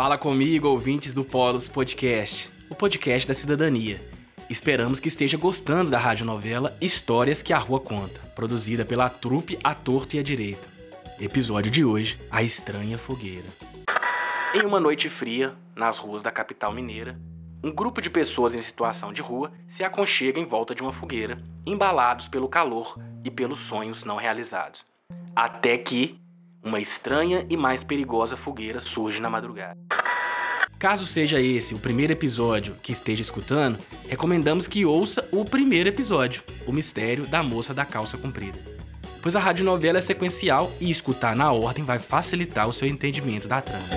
Fala comigo, ouvintes do Polos Podcast, o podcast da cidadania. Esperamos que esteja gostando da radionovela Histórias que a Rua Conta, produzida pela trupe A Torto e a Direita. Episódio de hoje: A Estranha Fogueira. Em uma noite fria, nas ruas da capital mineira, um grupo de pessoas em situação de rua se aconchega em volta de uma fogueira, embalados pelo calor e pelos sonhos não realizados. Até que uma estranha e mais perigosa fogueira surge na madrugada. Caso seja esse o primeiro episódio que esteja escutando, recomendamos que ouça o primeiro episódio, O Mistério da Moça da Calça Comprida. Pois a radionovela é sequencial e escutar na ordem vai facilitar o seu entendimento da trama.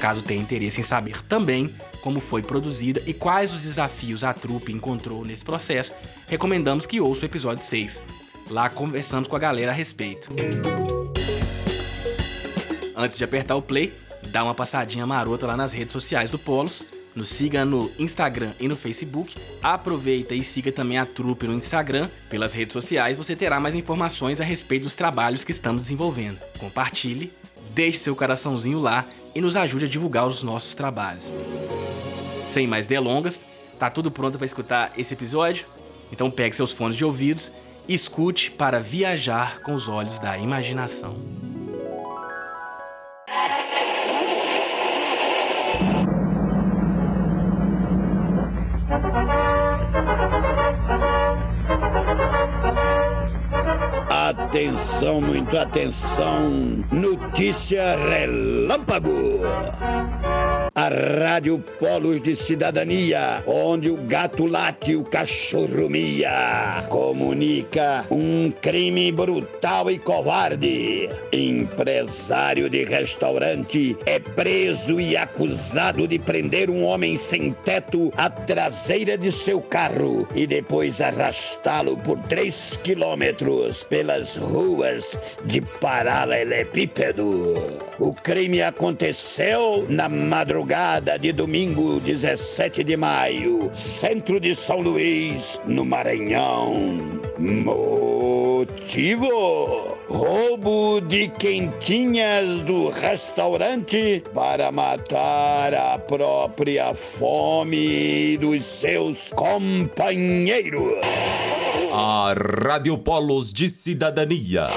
Caso tenha interesse em saber também como foi produzida e quais os desafios a trupe encontrou nesse processo, recomendamos que ouça o episódio 6. Lá conversamos com a galera a respeito. Antes de apertar o play, dá uma passadinha marota lá nas redes sociais do Polos. Nos siga no Instagram e no Facebook. Aproveita e siga também a trupe no Instagram. Pelas redes sociais você terá mais informações a respeito dos trabalhos que estamos desenvolvendo. Compartilhe, deixe seu coraçãozinho lá e nos ajude a divulgar os nossos trabalhos. Sem mais delongas, tá tudo pronto para escutar esse episódio? Então pegue seus fones de ouvidos escute para viajar com os olhos da imaginação. Atenção, muito atenção. Notícia relâmpago Rádio Polos de Cidadania, onde o gato late e o cachorro mia, comunica um crime brutal e covarde. Empresário de restaurante é preso e acusado de prender um homem sem teto à traseira de seu carro e depois arrastá-lo por três quilômetros pelas ruas de paralelepípedo. O crime aconteceu na madrugada madrugada de domingo 17 de maio, centro de São Luís, no Maranhão. Motivo: roubo de quentinhas do restaurante para matar a própria fome dos seus companheiros. A Rádio Polos de Cidadania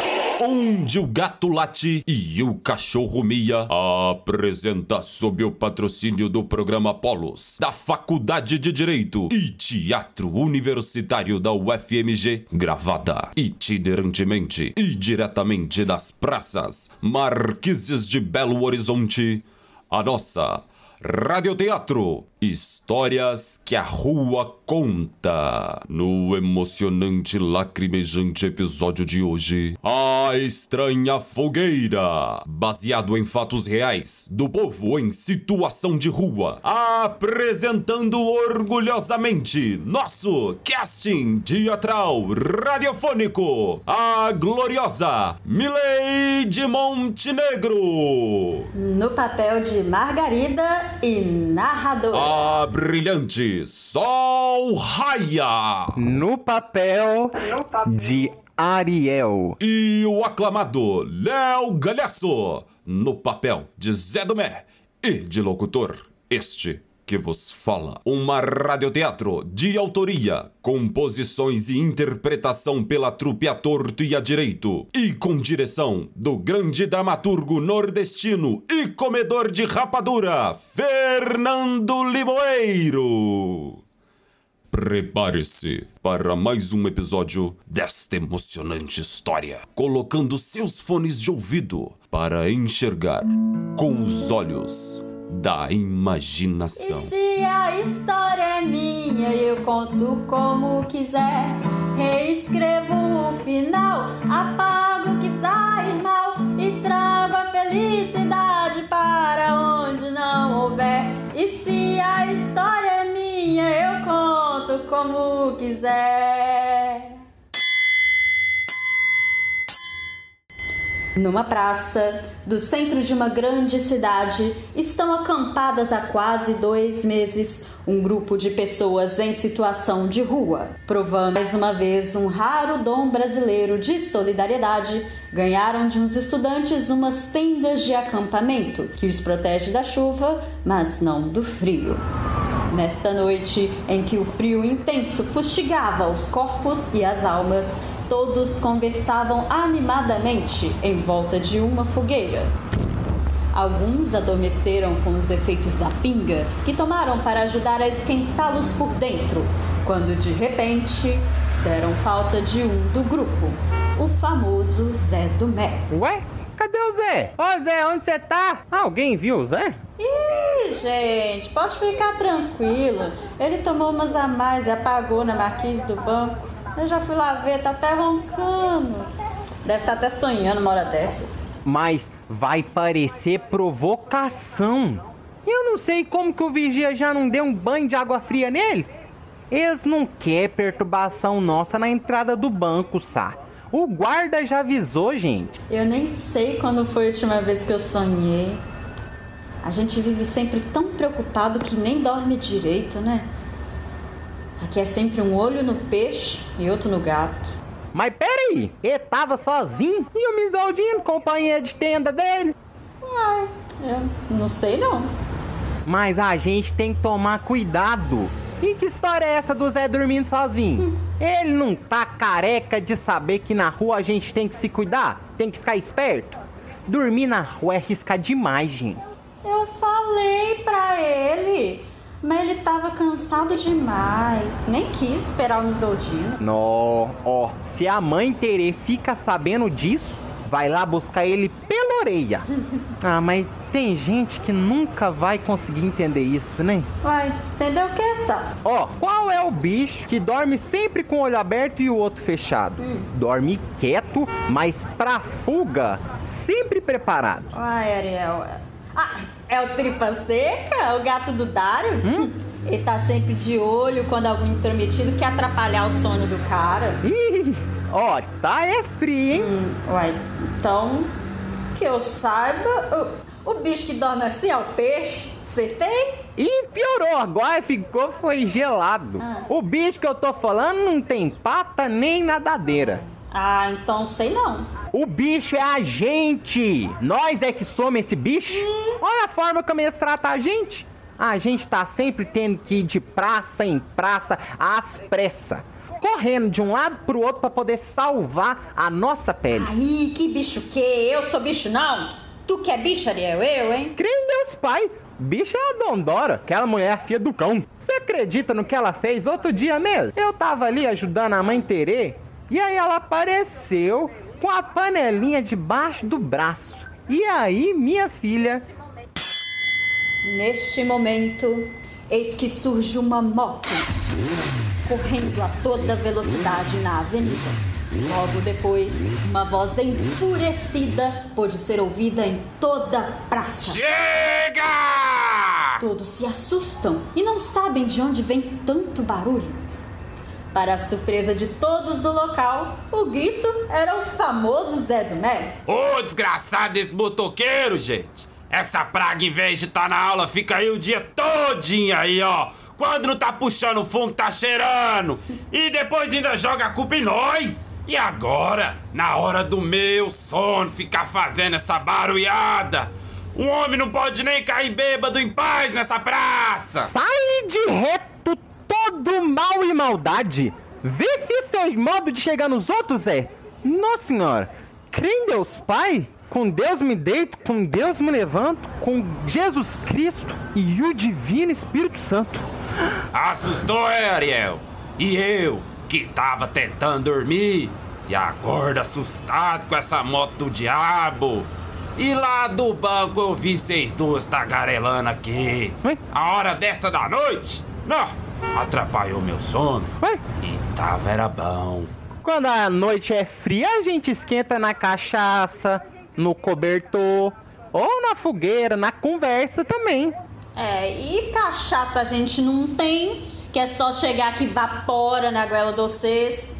onde o gato late e o cachorro mia, apresenta sob o patrocínio do programa Polos, da Faculdade de Direito e Teatro Universitário da UFMG, gravada itinerantemente e diretamente das praças Marquises de Belo Horizonte, a nossa Radioteatro. Histórias que a Rua Conta. No emocionante, lacrimejante episódio de hoje, A Estranha Fogueira. Baseado em fatos reais do povo em situação de rua. Apresentando orgulhosamente nosso casting teatral radiofônico. A gloriosa Mileide Montenegro. No papel de Margarida e narrador. A brilhante Sol Raia. No papel de Ariel. E o aclamado Léo Galhaço. No papel de Zé Domé. E de locutor, este que vos fala. Uma radioteatro de autoria, composições e interpretação pela trupe a torto e a direito. E com direção do grande dramaturgo nordestino e comedor de rapadura, Fernando Limoeiro. Prepare-se para mais um episódio desta emocionante história, colocando seus fones de ouvido para enxergar com os olhos da imaginação. E se a história é minha, eu conto como quiser. Reescrevo o final, apago o que sair mal e trago a felicidade para onde não houver. E se a história é minha, eu como quiser. Numa praça do centro de uma grande cidade estão acampadas há quase dois meses um grupo de pessoas em situação de rua, provando mais uma vez um raro dom brasileiro de solidariedade. Ganharam de uns estudantes umas tendas de acampamento que os protege da chuva, mas não do frio. Nesta noite em que o frio intenso fustigava os corpos e as almas, Todos conversavam animadamente em volta de uma fogueira. Alguns adormeceram com os efeitos da pinga, que tomaram para ajudar a esquentá-los por dentro, quando de repente deram falta de um do grupo, o famoso Zé do Mé. Ué? Cadê o Zé? Ô Zé, onde você tá? Alguém viu o Zé? Ih, gente, pode ficar tranquilo. Ele tomou umas a mais e apagou na marquise do banco. Eu já fui lá ver, tá até roncando. Deve estar tá até sonhando uma hora dessas. Mas vai parecer provocação. Eu não sei como que o vigia já não deu um banho de água fria nele. Eles não querem perturbação nossa na entrada do banco, Sá. O guarda já avisou, gente. Eu nem sei quando foi a última vez que eu sonhei. A gente vive sempre tão preocupado que nem dorme direito, né? Aqui é sempre um olho no peixe e outro no gato. Mas peraí, ele tava sozinho e o Misoldinho, companheiro de tenda dele? Uai, eu não sei não. Mas a gente tem que tomar cuidado. E que história é essa do Zé dormindo sozinho? Hum. Ele não tá careca de saber que na rua a gente tem que se cuidar? Tem que ficar esperto? Dormir na rua é arriscar demais, gente. Eu falei pra ele mas ele tava cansado demais, nem quis esperar o Isoldino. Nó, ó, se a mãe Terê fica sabendo disso, vai lá buscar ele pela orelha. ah, mas tem gente que nunca vai conseguir entender isso, né? Vai, entendeu o que é? Ó, qual é o bicho que dorme sempre com o olho aberto e o outro fechado? Hum. Dorme quieto, mas pra fuga, sempre preparado. Ai, Ariel. Ah, é o tripa seca? O gato do Dário? Hum? Ele tá sempre de olho quando algum intrometido quer atrapalhar o sono do cara. Ih, ó, tá é frio, hein? Hum, uai, então, que eu saiba, o, o bicho que dorme assim é o peixe. Acertei? E piorou, agora ficou foi gelado. Ah. O bicho que eu tô falando não tem pata nem nadadeira. Ah, então sei não. O bicho é a gente. Nós é que somos esse bicho. Hum. Olha a forma como eles tratam a gente. A gente tá sempre tendo que ir de praça em praça às pressas. Correndo de um lado pro outro para poder salvar a nossa pele. Aí, que bicho que? Eu sou bicho não? Tu que é bicho, Ariel? Eu, hein? Crê em Deus Pai. Bicho é a Dondora, aquela mulher filha do cão. Você acredita no que ela fez outro dia mesmo? Eu tava ali ajudando a mãe Terê e aí ela apareceu com a panelinha debaixo do braço. E aí, minha filha. Neste momento, eis que surge uma moto correndo a toda velocidade na avenida. Logo depois, uma voz enfurecida pôde ser ouvida em toda a praça. Chega! Todos se assustam e não sabem de onde vem tanto barulho. Para a surpresa de todos do local, o grito era o famoso Zé do Mé. Ô, oh, desgraçado esse motoqueiro, gente! Essa praga, em vez de estar tá na aula, fica aí o dia todinho aí, ó. Quando não tá puxando fumo, tá cheirando. E depois ainda joga a culpa em nós. E agora, na hora do meu sono, ficar fazendo essa barulhada. Um homem não pode nem cair bêbado em paz nessa praça. Sai de reto todo mal e maldade. Vê se esse é o modo de chegar nos outros, é. Nossa senhora, crê em Deus Pai? Com Deus me deito, com Deus me levanto, com Jesus Cristo e o Divino Espírito Santo. Assustou, é, Ariel? E eu, que tava tentando dormir, e acorda assustado com essa moto do diabo. E lá do banco eu vi vocês duas tagarelando aqui. Oi? A hora dessa da noite? Não, atrapalhou meu sono. Ué? E tava era bom. Quando a noite é fria, a gente esquenta na cachaça, no cobertor, ou na fogueira, na conversa também. É, e cachaça a gente não tem, que é só chegar que vapora na goela de vocês.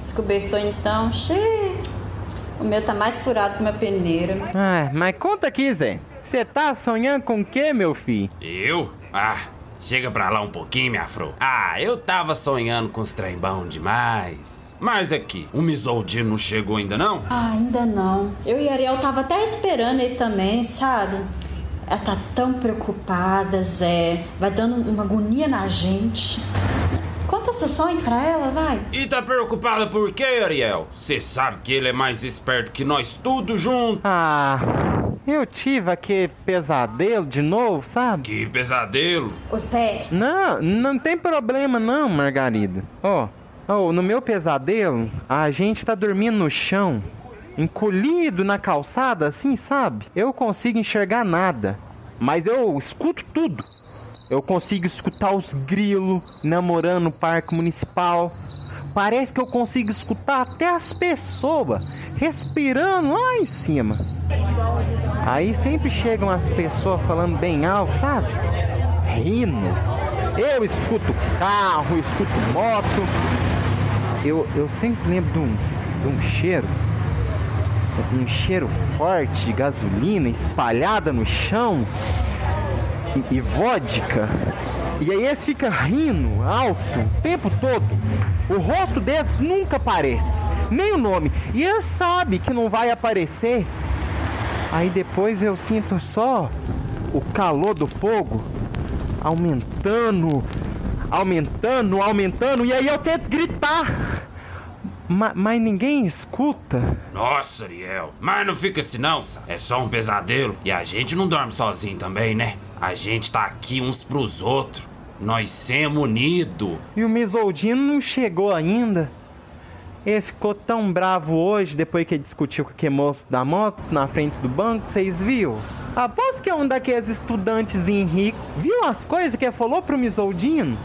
Descobertou então, cheio. O meu tá mais furado que uma peneira. Ah, mas conta aqui, Zé. Você tá sonhando com o quê, meu filho? Eu? Ah, chega pra lá um pouquinho, minha fro. Ah, eu tava sonhando com os trem bom demais. Mas aqui, o Misoldino não chegou ainda não? Ah, ainda não. Eu e a Ariel tava até esperando ele também, sabe? Ela tá tão preocupada, Zé. Vai dando uma agonia na gente. Conta seu sonho pra ela, vai. E tá preocupada por quê, Ariel? Você sabe que ele é mais esperto que nós tudo junto. Ah, eu tive aquele pesadelo de novo, sabe? Que pesadelo. Ô, Zé, Não, não tem problema não, Margarida. Ó, ó, no meu pesadelo, a gente tá dormindo no chão, encolhido na calçada, assim, sabe? Eu consigo enxergar nada, mas eu escuto tudo. Eu consigo escutar os grilos namorando no parque municipal. Parece que eu consigo escutar até as pessoas respirando lá em cima. Aí sempre chegam as pessoas falando bem alto, sabe? Rindo. Eu escuto carro, escuto moto. Eu, eu sempre lembro de um, de um cheiro. Um cheiro forte de gasolina espalhada no chão. E, vodka. E aí eles ficam rindo alto o tempo todo. O rosto deles nunca aparece. Nem o nome. E eles sabem que não vai aparecer. Aí depois eu sinto só o calor do fogo aumentando, aumentando, aumentando, e aí eu tento gritar. Ma- mas ninguém escuta. Nossa, Ariel. Mas não fica assim não, sa. É só um pesadelo. E a gente não dorme sozinho também, né? A gente tá aqui uns pros outros. Nós somos unidos. E o Misoldino não chegou ainda. Ele ficou tão bravo hoje, depois que ele discutiu com aquele moço da moto na frente do banco, vocês viram? Aposto que é um daqueles estudantes ricos. Viu as coisas que ele falou pro Misoldino?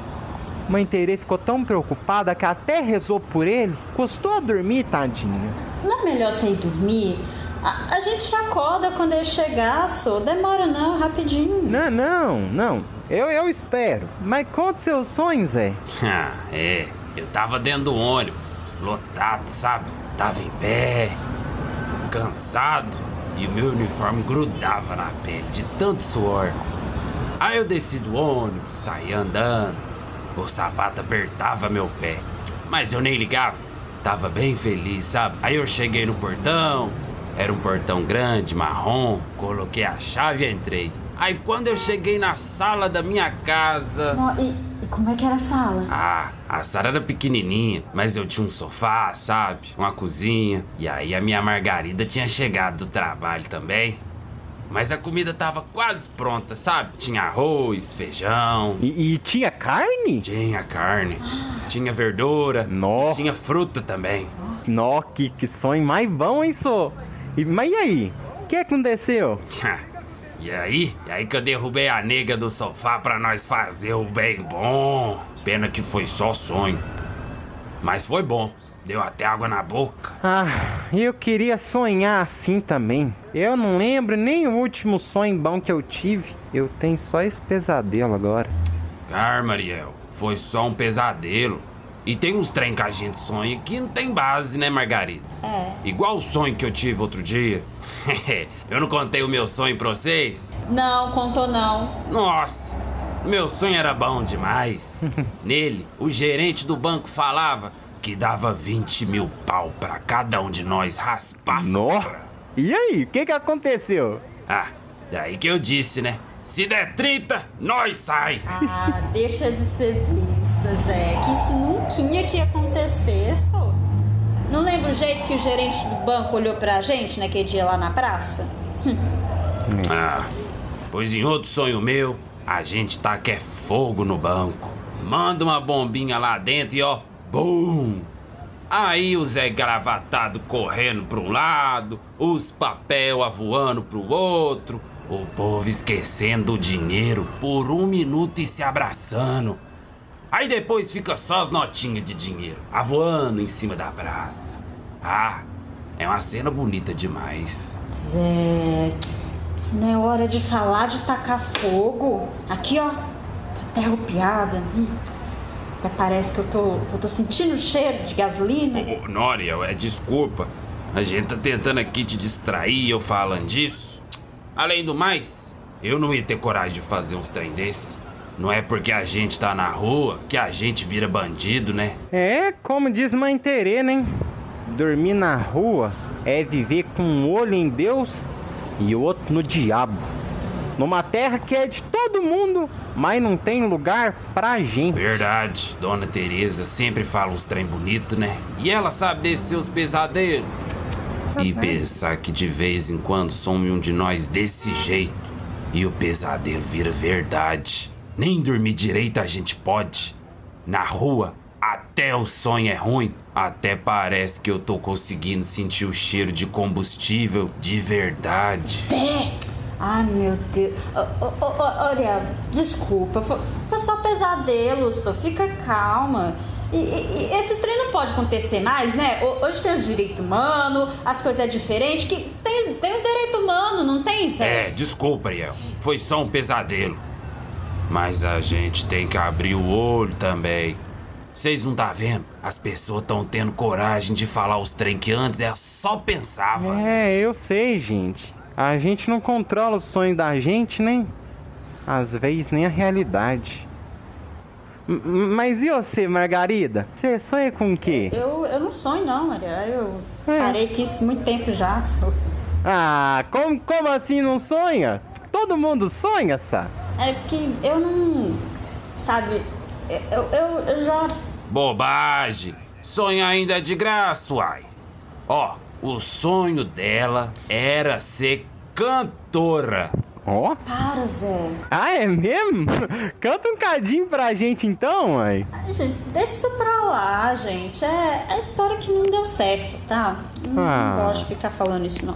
Mãe Terê ficou tão preocupada que até rezou por ele. Custou a dormir, tadinha. não é melhor ir dormir? A, a gente te acorda quando ele chegar, só. Demora não, rapidinho. Não, não, não. Eu, eu espero. Mas conta seus sonhos, Zé. Ah, é. Eu tava dentro do ônibus, lotado, sabe? Tava em pé, cansado, e o meu uniforme grudava na pele de tanto suor. Aí eu desci do ônibus, saí andando, o sapato apertava meu pé, mas eu nem ligava, tava bem feliz, sabe? Aí eu cheguei no portão, era um portão grande, marrom, coloquei a chave e entrei. Aí quando eu cheguei na sala da minha casa. Nó, e, e como é que era a sala? Ah, a sala era pequenininha, mas eu tinha um sofá, sabe? Uma cozinha. E aí a minha Margarida tinha chegado do trabalho também. Mas a comida tava quase pronta, sabe? Tinha arroz, feijão, E, e tinha carne? tinha carne, tinha verdura, Nó. e tinha fruta também. Nó, que, que sonho mais bom, hein, só? E, mas e aí? O que aconteceu? E aí? E aí que eu derrubei a nega do sofá pra nós fazer o bem bom. Pena que foi só sonho. Mas foi bom. Deu até água na boca. Ah, eu queria sonhar assim também. Eu não lembro nem o último sonho bom que eu tive. Eu tenho só esse pesadelo agora. Calma, Ariel. Foi só um pesadelo. E tem uns trem que a gente sonha que não tem base, né, Margarida? É. Igual o sonho que eu tive outro dia. eu não contei o meu sonho pra vocês? Não, contou não. Nossa, meu sonho era bom demais. Nele, o gerente do banco falava que dava 20 mil pau pra cada um de nós raspar fora. E aí, o que que aconteceu? Ah, daí que eu disse, né? Se der 30, nós sai. Ah, deixa de ser Zé. Que isso nunca que ia acontecer, só. Não lembra o jeito que o gerente do banco olhou pra gente naquele dia lá na praça? Ah, pois em outro sonho meu, a gente tá que é fogo no banco. Manda uma bombinha lá dentro e ó, bum! Aí o Zé gravatado correndo pra um lado, os papel avoando pro outro, o povo esquecendo o dinheiro por um minuto e se abraçando. Aí depois fica só as notinhas de dinheiro, avoando em cima da praça. Ah, é uma cena bonita demais. Zé, isso não é hora de falar de tacar fogo. Aqui, ó, tô até arrupiada. Hum, Até parece que eu tô, eu tô sentindo o cheiro de gasolina. Ô, Noriel, é desculpa. A gente tá tentando aqui te distrair eu falando disso. Além do mais, eu não ia ter coragem de fazer uns trem desses. Não é porque a gente tá na rua que a gente vira bandido, né? É, como diz Mãe Terê, né? Dormir na rua é viver com um olho em Deus e outro no diabo. Numa terra que é de todo mundo, mas não tem lugar pra gente. Verdade, Dona Teresa sempre fala uns trem bonito, né? E ela sabe desses seus pesadelos. E pensar que de vez em quando some um de nós desse jeito e o pesadelo vira verdade. Nem dormir direito a gente pode. Na rua, até o sonho é ruim. Até parece que eu tô conseguindo sentir o cheiro de combustível de verdade. Fé! Ai, meu Deus. Olha, desculpa. Foi, foi só pesadelo, só fica calma. E, e, esses treinos não pode acontecer mais, né? Ho- Hoje tem os direitos humanos, as coisas é diferente. Que tem, tem os direitos humanos, não tem, Zé? É, desculpa, Ariel. Foi só um pesadelo. Mas a gente tem que abrir o olho também. Vocês não tá vendo? As pessoas estão tendo coragem de falar os trem que antes ela só pensava. É, eu sei, gente. A gente não controla os sonhos da gente, nem. Às vezes nem a realidade. M- Mas e você, Margarida? Você sonha com o quê? Eu, eu não sonho, não, Maria. Eu É. parei com isso muito tempo já. sou- Ah, como, como assim não sonha? Todo mundo sonha, Sá. É que eu não. Sabe, eu, eu, eu já. Bobagem. Sonho ainda é de graça, uai. Ó, o sonho dela era ser cantora. Ó. Para, Zé. Ah, é mesmo? Canta um cadinho pra gente então, mãe. Ai, gente, deixa isso pra lá, gente. É, é história que não deu certo, tá? Não, Ah. não gosto de ficar falando isso, não.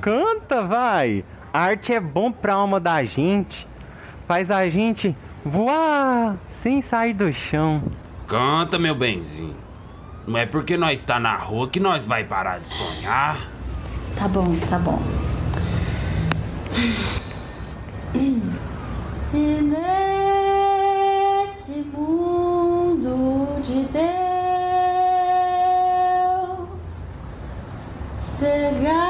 Canta, vai. Arte é bom pra alma da gente. Faz a gente voar sem sair do chão. Canta, meu benzinho. Não é porque nós tá na rua que nós vai parar de sonhar. Tá bom, tá bom. Se nesse mundo de Deus cegaram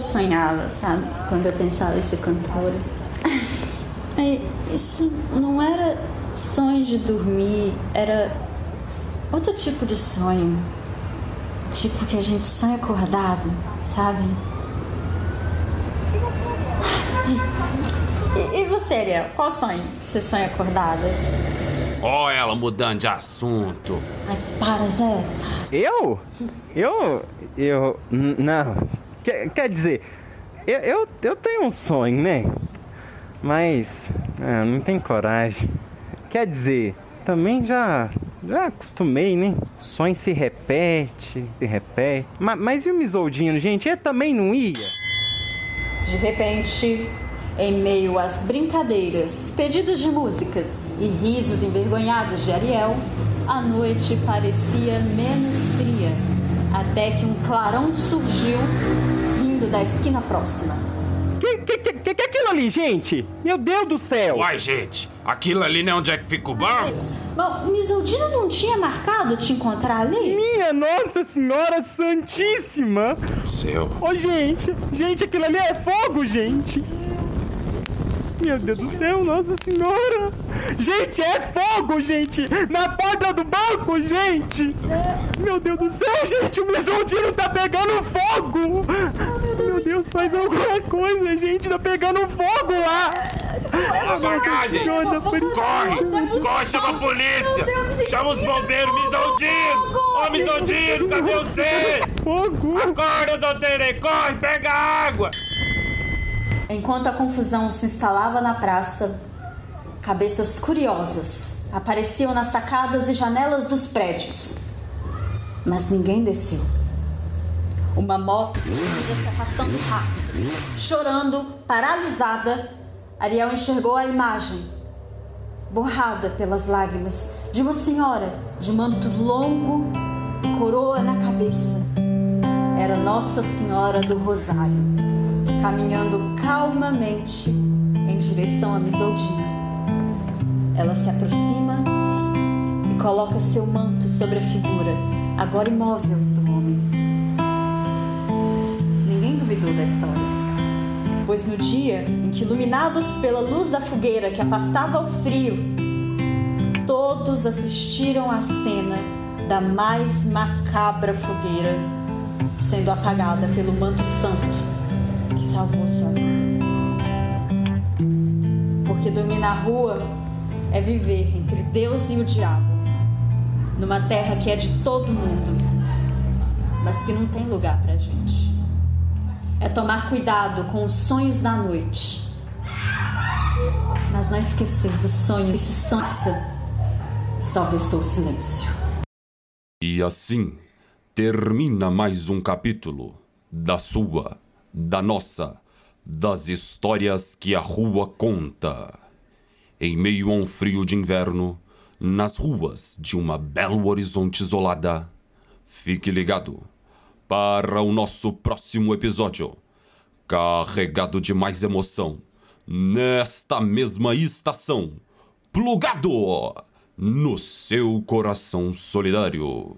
eu sonhava, sabe? Quando eu pensava em ser cantora. É, Isso não era sonho de dormir, era outro tipo de sonho. Tipo que a gente sonha acordado, sabe? E, e você, Ariel? Qual sonho que você sonha acordada? Ó, ela mudando de assunto. Ai, para, Zé. Eu? Eu? Eu. Não. Quer, quer dizer, eu, eu, eu tenho um sonho, né? Mas. ah, não tenho coragem. Quer dizer, também já. Já acostumei, né? O sonho se repete, se repete. Ma- Mas, e o Misoldino, gente? Ele também não ia? De repente, em meio às brincadeiras, pedidos de músicas e risos envergonhados de Ariel, a noite parecia menos fria, até que um clarão surgiu vindo da esquina próxima. Que, que, que, que, que é aquilo ali, gente? Meu Deus do céu! Uai, gente, aquilo ali não é onde é que fica o banco? Bom, Misoldino não tinha marcado te encontrar ali? Minha Nossa Senhora Santíssima! Seu. Ô, gente! Gente, aquilo ali é fogo, gente! Meu Deus do céu, Nossa Senhora! Gente, é fogo, gente! Na porta do banco, gente! Meu Deus do céu, gente! O Misoldino tá pegando fogo! Meu Deus faz alguma coisa, gente. Tá pegando fogo lá. Apagar, gente! Senhora, por- Corre! Corre, chama a polícia! Chama os bombeiros, Misaldino! Ô, Misaldino, cadê você? Fogo. Acorda, doutor! Corre, pega água! Enquanto a confusão se instalava na praça, cabeças curiosas apareciam nas sacadas e janelas dos prédios. Mas ninguém desceu. Uma moto se arrastando rápido. Chorando, paralisada, Ariel enxergou a imagem, borrada pelas lágrimas, de uma senhora de manto longo e coroa na cabeça. Era Nossa Senhora do Rosário caminhando calmamente em direção a Misoldina. Ela se aproxima e coloca seu manto sobre a figura, agora imóvel, do homem. Ninguém duvidou da história, pois no dia em que, iluminados pela luz da fogueira que afastava o frio, todos assistiram à cena da mais macabra fogueira sendo apagada pelo manto santo que salvou sua vida. Porque dormir na rua é viver entre Deus e o diabo, numa terra que é de todo mundo, mas que não tem lugar pra gente. É tomar cuidado com os sonhos da noite, mas não esquecer dos sonhos que se sonha. Só restou silêncio. E assim termina mais um capítulo da sua, da nossa, das histórias que a rua conta. Em meio a um frio de inverno, nas ruas de uma Belo Horizonte isolada, fique ligado para o nosso próximo episódio, carregado de mais emoção, nesta mesma estação, plugado no seu coração solidário.